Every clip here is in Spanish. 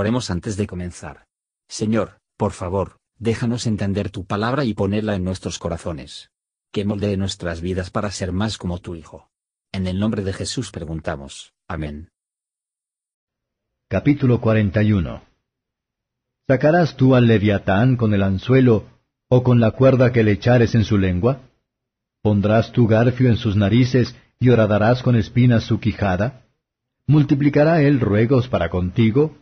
Oremos antes de comenzar. Señor, por favor, déjanos entender tu palabra y ponerla en nuestros corazones. Que moldee nuestras vidas para ser más como tu Hijo. En el nombre de Jesús preguntamos. Amén. Capítulo 41 ¿Sacarás tú al leviatán con el anzuelo o con la cuerda que le echares en su lengua? ¿Pondrás tu garfio en sus narices y horadarás con espinas su quijada? ¿Multiplicará él ruegos para contigo?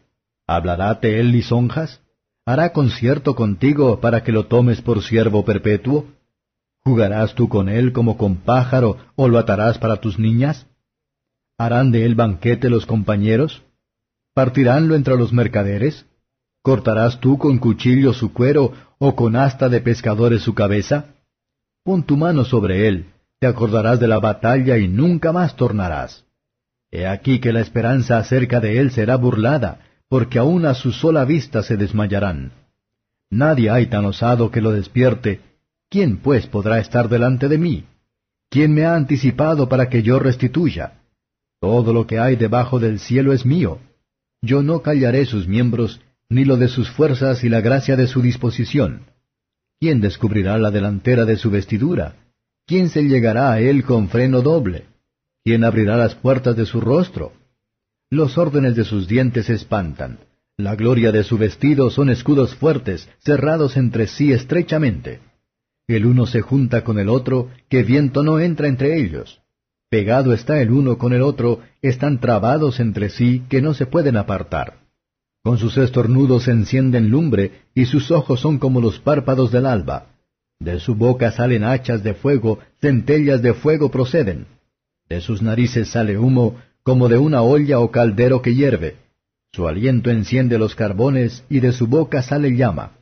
¿Hablaráte él lisonjas? ¿Hará concierto contigo para que lo tomes por siervo perpetuo? ¿Jugarás tú con él como con pájaro o lo atarás para tus niñas? ¿Harán de él banquete los compañeros? ¿Partiránlo entre los mercaderes? ¿Cortarás tú con cuchillo su cuero o con asta de pescadores su cabeza? Pon tu mano sobre él, te acordarás de la batalla y nunca más tornarás. He aquí que la esperanza acerca de él será burlada, porque aun a su sola vista se desmayarán. Nadie hay tan osado que lo despierte. ¿Quién pues podrá estar delante de mí? ¿Quién me ha anticipado para que yo restituya? Todo lo que hay debajo del cielo es mío. Yo no callaré sus miembros, ni lo de sus fuerzas y la gracia de su disposición. ¿Quién descubrirá la delantera de su vestidura? ¿Quién se llegará a él con freno doble? ¿Quién abrirá las puertas de su rostro? Los órdenes de sus dientes espantan. La gloria de su vestido son escudos fuertes, cerrados entre sí estrechamente. El uno se junta con el otro, que viento no entra entre ellos. Pegado está el uno con el otro, están trabados entre sí, que no se pueden apartar. Con sus estornudos encienden lumbre, y sus ojos son como los párpados del alba. De su boca salen hachas de fuego, centellas de fuego proceden. De sus narices sale humo, como de una olla o caldero que hierve. Su aliento enciende los carbones y de su boca sale llama.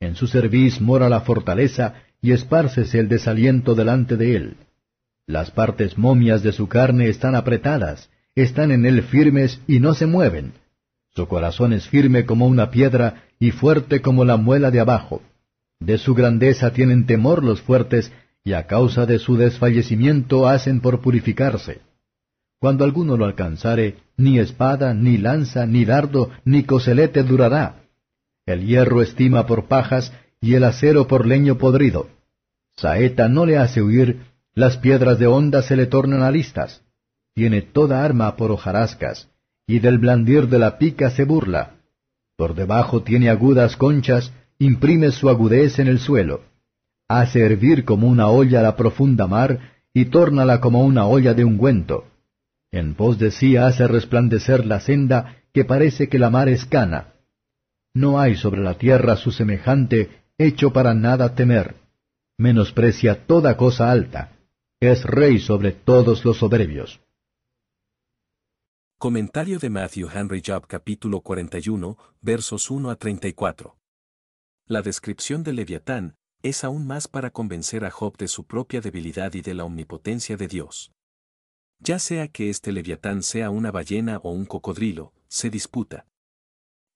En su cerviz mora la fortaleza y espárcese el desaliento delante de él. Las partes momias de su carne están apretadas, están en él firmes y no se mueven. Su corazón es firme como una piedra y fuerte como la muela de abajo. De su grandeza tienen temor los fuertes, y a causa de su desfallecimiento hacen por purificarse. Cuando alguno lo alcanzare, ni espada, ni lanza, ni dardo, ni coselete durará. El hierro estima por pajas, y el acero por leño podrido. Saeta no le hace huir, las piedras de honda se le tornan alistas. Tiene toda arma por hojarascas, y del blandir de la pica se burla. Por debajo tiene agudas conchas, imprime su agudez en el suelo. Hace hervir como una olla la profunda mar, y tórnala como una olla de ungüento en pos de sí hace resplandecer la senda que parece que la mar es cana. No hay sobre la tierra su semejante, hecho para nada temer. Menosprecia toda cosa alta. Es rey sobre todos los soberbios. Comentario de Matthew Henry Job capítulo 41, versos 1 a 34. La descripción de Leviatán es aún más para convencer a Job de su propia debilidad y de la omnipotencia de Dios. Ya sea que este leviatán sea una ballena o un cocodrilo, se disputa.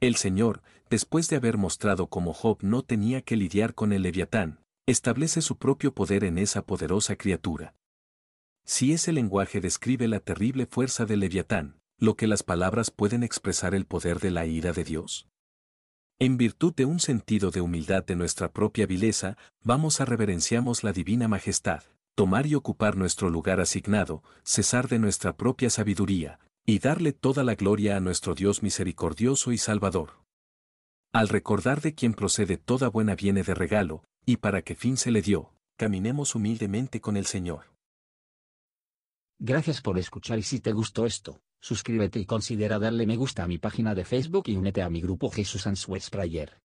El Señor, después de haber mostrado cómo Job no tenía que lidiar con el leviatán, establece su propio poder en esa poderosa criatura. Si ese lenguaje describe la terrible fuerza del leviatán, lo que las palabras pueden expresar el poder de la ira de Dios. En virtud de un sentido de humildad de nuestra propia vileza, vamos a reverenciamos la divina majestad tomar y ocupar nuestro lugar asignado, cesar de nuestra propia sabiduría, y darle toda la gloria a nuestro Dios misericordioso y salvador. Al recordar de quien procede toda buena viene de regalo, y para qué fin se le dio, caminemos humildemente con el Señor. Gracias por escuchar y si te gustó esto, suscríbete y considera darle me gusta a mi página de Facebook y únete a mi grupo Jesús Answers Prayer.